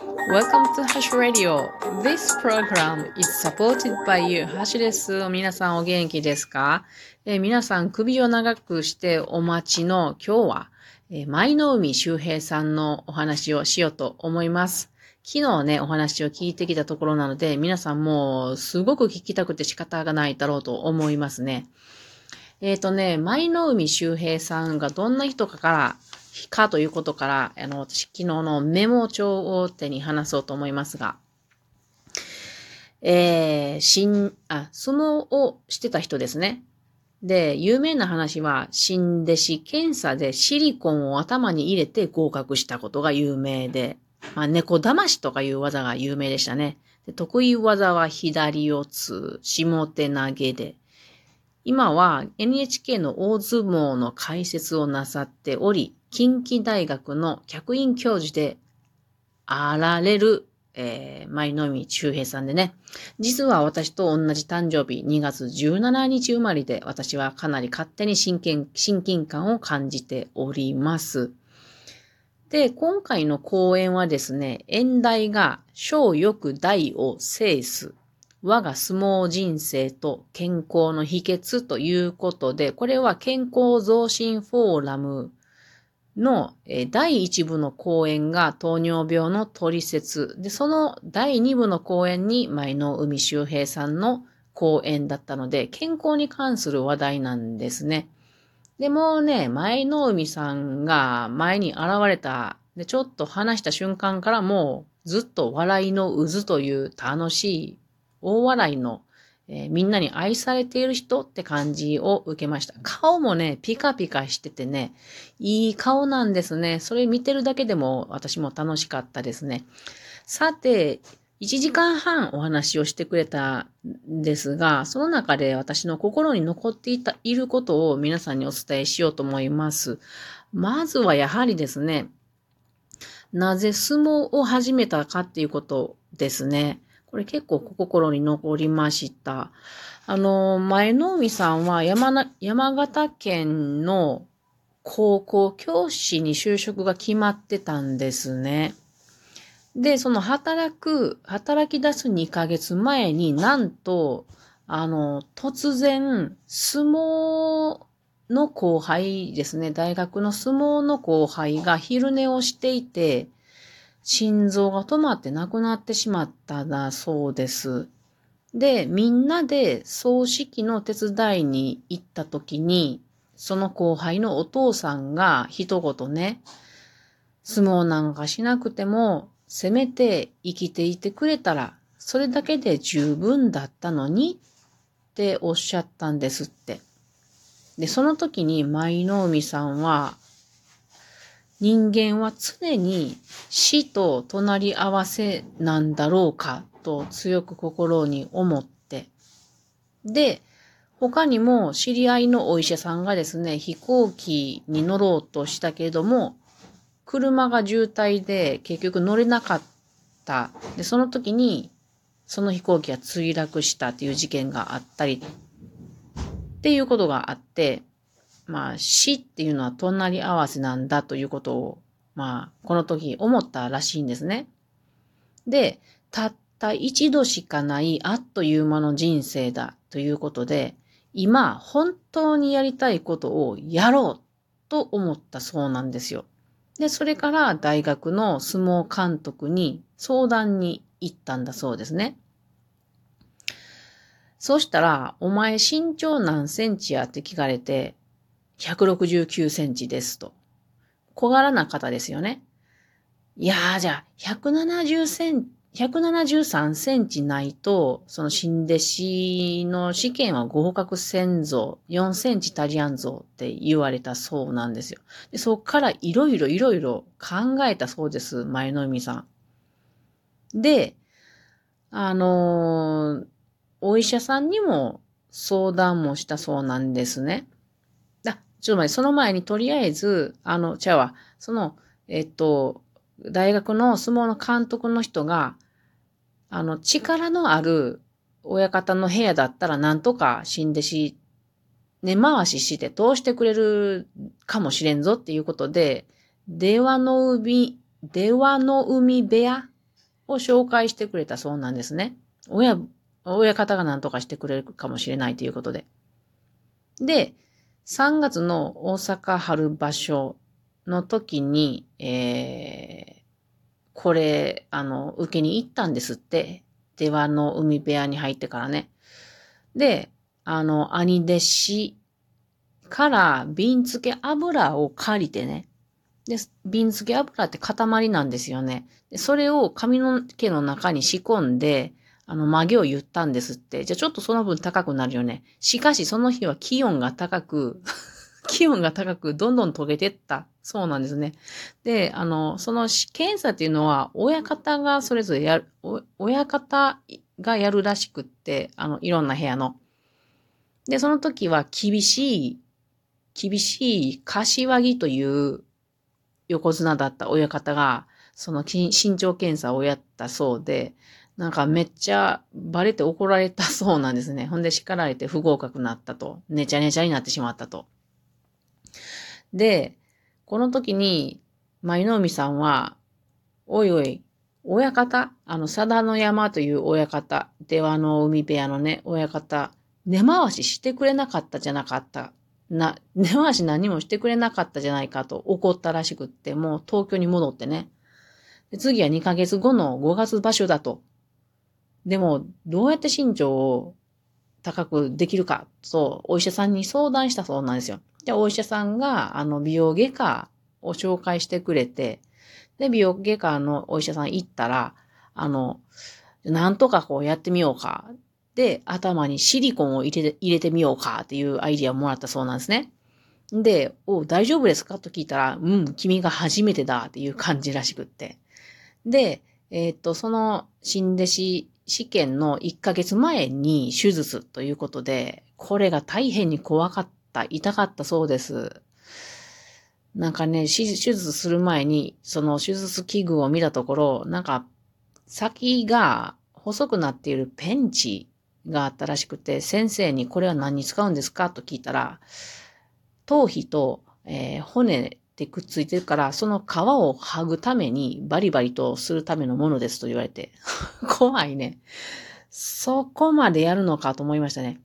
Welcome to Hash Radio. This program is supported by you. ハシです。皆さんお元気ですか、え、皆さん首を長くしてお待ちの今日は、え、舞の海周平さんのお話をしようと思います。昨日ね、お話を聞いてきたところなので、皆さんもうすごく聞きたくて仕方がないだろうと思いますね。えっ、ー、とね、舞の海周平さんがどんな人かからかということから、あの、私昨日のメモ帳を手に話そうと思いますが、えー、新、あ、相撲をしてた人ですね。で、有名な話は、新弟子検査でシリコンを頭に入れて合格したことが有名で、まあ、猫騙しとかいう技が有名でしたね。得意技は左四つ、下手投げで、今は NHK の大相撲の解説をなさっており、近畿大学の客員教授であられる、えー、舞の海周平さんでね。実は私と同じ誕生日2月17日生まれで私はかなり勝手に親近親近感を感じております。で、今回の講演はですね、演題が小欲大を制す。我が相撲人生と健康の秘訣ということで、これは健康増進フォーラムの、第1部の講演が糖尿病の取説。で、その第2部の講演に舞の海周平さんの講演だったので、健康に関する話題なんですね。でもね、舞の海さんが前に現れた、で、ちょっと話した瞬間からもうずっと笑いの渦という楽しい大笑いのえー、みんなに愛されている人って感じを受けました。顔もね、ピカピカしててね、いい顔なんですね。それ見てるだけでも私も楽しかったですね。さて、1時間半お話をしてくれたんですが、その中で私の心に残っていた、いることを皆さんにお伝えしようと思います。まずはやはりですね、なぜ相撲を始めたかっていうことですね。これ結構心に残りました。あの、前の海さんは山山形県の高校教師に就職が決まってたんですね。で、その働く、働き出す2ヶ月前になんと、あの、突然、相撲の後輩ですね、大学の相撲の後輩が昼寝をしていて、心臓が止まって亡くなってしまっただそうです。で、みんなで葬式の手伝いに行った時に、その後輩のお父さんが一言ね、相撲なんかしなくても、せめて生きていてくれたら、それだけで十分だったのにっておっしゃったんですって。で、その時に舞の海さんは、人間は常に死と隣り合わせなんだろうかと強く心に思って。で、他にも知り合いのお医者さんがですね、飛行機に乗ろうとしたけれども、車が渋滞で結局乗れなかった。で、その時にその飛行機が墜落したっていう事件があったり、っていうことがあって、まあ、死っていうのは隣り合わせなんだということを、まあ、この時思ったらしいんですね。で、たった一度しかないあっという間の人生だということで、今、本当にやりたいことをやろうと思ったそうなんですよ。で、それから大学の相撲監督に相談に行ったんだそうですね。そしたら、お前身長何センチやって聞かれて、169センチですと。小柄な方ですよね。いやー、じゃあ、170セン173センチないと、その新弟子の試験は合格せんぞ、4センチ足りやんぞって言われたそうなんですよ。でそっからいろいろいろいろ考えたそうです、前の海さん。で、あのー、お医者さんにも相談もしたそうなんですね。ちょっと待って、その前にとりあえず、あの、ちゃうわ、その、えっと、大学の相撲の監督の人が、あの、力のある親方の部屋だったらなんとか死んでし、根回しして通してくれるかもしれんぞっていうことで、出羽の海、出羽の海部屋を紹介してくれたそうなんですね。親、親方が何とかしてくれるかもしれないということで。で、3月の大阪春場所の時に、えー、これ、あの、受けに行ったんですって。出羽の海部屋に入ってからね。で、あの、兄弟子から瓶付け油を借りてね。で、瓶付け油って塊なんですよね。でそれを髪の毛の中に仕込んで、あの、曲げを言ったんですって。じゃあちょっとその分高くなるよね。しかしその日は気温が高く 気温が高くどんどん溶けてった。そうなんですね。で、あの、その検査っていうのは、親方がそれぞれやる、親方がやるらしくって、あの、いろんな部屋の。で、その時は厳しい、厳しい柏木という横綱だった親方が、その身長検査をやったそうで、なんかめっちゃバレて怒られたそうなんですね。ほんで叱られて不合格になったと。ねちゃねちゃになってしまったと。で、この時に、舞の海さんは、おいおい、親方？あの、佐田の山という親方、出羽の海部屋のね、親方、根回ししてくれなかったじゃなかった。な、根回し何もしてくれなかったじゃないかと怒ったらしくって、もう東京に戻ってね。で次は2ヶ月後の5月場所だと。でも、どうやって身長を高くできるかと、お医者さんに相談したそうなんですよ。で、お医者さんが、あの、美容外科を紹介してくれて、で、美容外科のお医者さん行ったら、あの、なんとかこうやってみようか。で、頭にシリコンを入れて、入れてみようかっていうアイディアをもらったそうなんですね。で、お大丈夫ですか？と聞いたら、うん、君が初めてだっていう感じらしくって。で、えー、っと、その新弟子試験の1ヶ月前に手術ということで、これが大変に怖かった、痛かったそうです。なんかね、手術する前に、その手術器具を見たところ、なんか、先が細くなっているペンチがあったらしくて、先生にこれは何に使うんですか？と聞いたら、頭皮と、えー、骨でくっついてるから、その皮を剥ぐためにバリバリとするためのものですと言われて、怖いね。そこまでやるのかと思いましたね。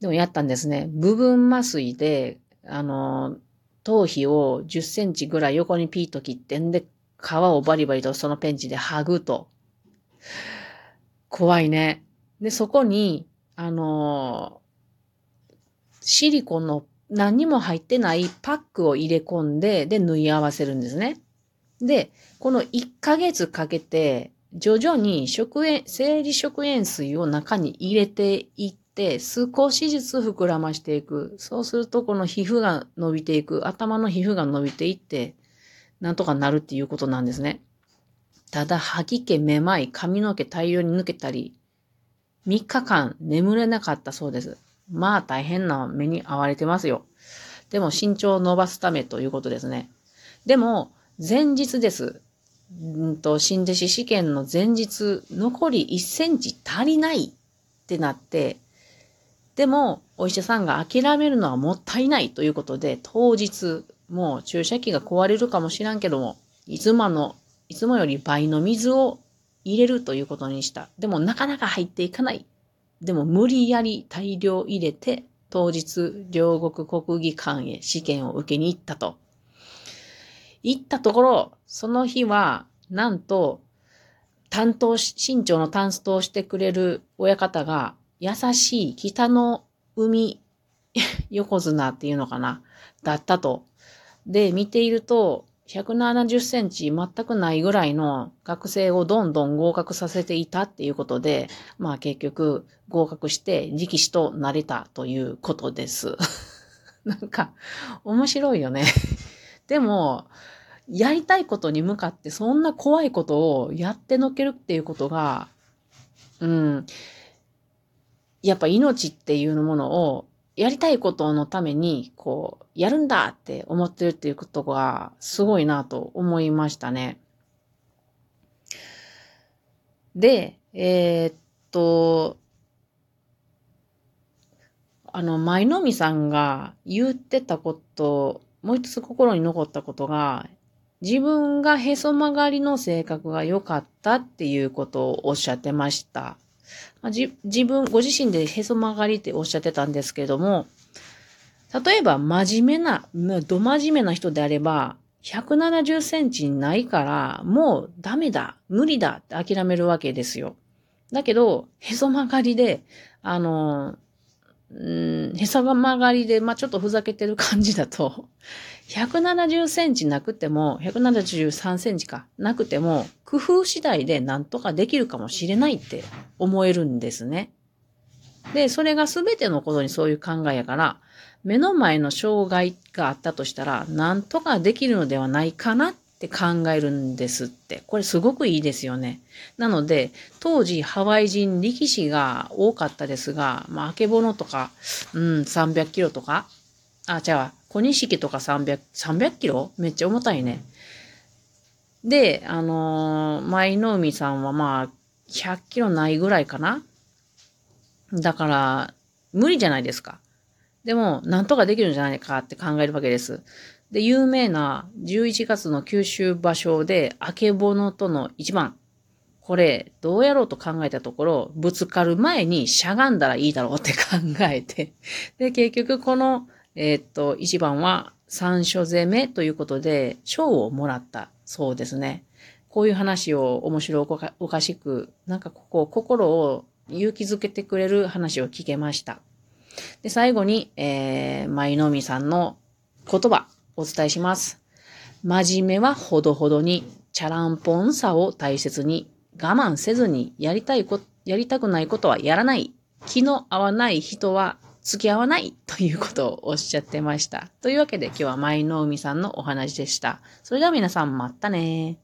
でもやったんですね。部分麻酔で、あの、頭皮を10センチぐらい横にピーと切ってんで、皮をバリバリとそのペンチで剥ぐと。怖いね。で、そこに、あのシリコンの何も入ってないパックを入れ込んで、で、縫い合わせるんですね。で、この1ヶ月かけて、徐々に食塩、生理食塩水を中に入れていって、少しずつ膨らましていく。そうすると、この皮膚が伸びていく。頭の皮膚が伸びていって、なんとかなるっていうことなんですね。ただ、吐き気、めまい、髪の毛大量に抜けたり、3日間眠れなかったそうです。まあ大変な目に遭われてますよ。でも身長を伸ばすためということですね。でも、前日です。んと、新弟子試験の前日、残り1センチ足りないってなって、でも、お医者さんが諦めるのはもったいないということで、当日、もう注射器が壊れるかもしらんけども、いつもの、いつもより倍の水を入れるということにした。でも、なかなか入っていかない。でも、無理やり大量入れて、当日、両国国技館へ試験を受けに行ったと。行ったところ、その日は、なんと、担当し、身長の担当してくれる親方が、優しい北の海 横綱っていうのかな、だったと。で、見ていると、170センチ全くないぐらいの学生をどんどん合格させていたっていうことで、まあ結局合格して力士となれたということです。なんか面白いよね でも、やりたいことに向かってそんな怖いことをやってのけるっていうことが、うん、やっぱ命っていうものをやりたいことのために、こう、やるんだって思ってるっていうことがすごいなと思いましたね。で、えー、っと、あの、舞の海さんが言ってたこと、もう一つ心に残ったことが、自分がへそ曲がりの性格が良かったっていうことをおっしゃってました。まあ、自分、ご自身でへそ曲がりっておっしゃってたんですけども、例えば真面目な、ど真面目な人であれば、170センチないから、もうダメだ、無理だって諦めるわけですよ。だけど、へそ曲がりで、あの、うん、へそが曲がりで、まあ、ちょっとふざけてる感じだと、170センチなくても、173センチか、なくても、工夫次第でなんとかできるかもしれないって思えるんですね。で、それが全てのことにそういう考えやから、目の前の障害があったとしたら、なんとかできるのではないかなって考えるんですって。これすごくいいですよね。なので、当時ハワイ人力士が多かったですが、まあ、あけぼのとか、うん、300キロとか、あ、じゃあ、小錦とか300、300キロ？めっちゃ重たいね。で、あのー、舞の海さんはまあ、100キロないぐらいかなだから、無理じゃないですか。でも、なんとかできるんじゃないかって考えるわけです。で、有名な11月の九州場所で、あけぼのとの一番。これ、どうやろうと考えたところ、ぶつかる前にしゃがんだらいいだろうって考えて。で、結局このえー、っと、一番は三所攻めということで、賞をもらったそうですね。こういう話を面白おかしく、なんかここ、心を勇気づけてくれる話を聞けました。で、最後に、えー、舞のみさんの言葉、お伝えします。真面目はほどほどに、チャランポンさを大切に、我慢せずに、やりたいこ、やりたくないことはやらない。気の合わない人は付き合わないということをおっしゃってました。というわけで今日は舞の海さんのお話でした。それでは皆さんまたね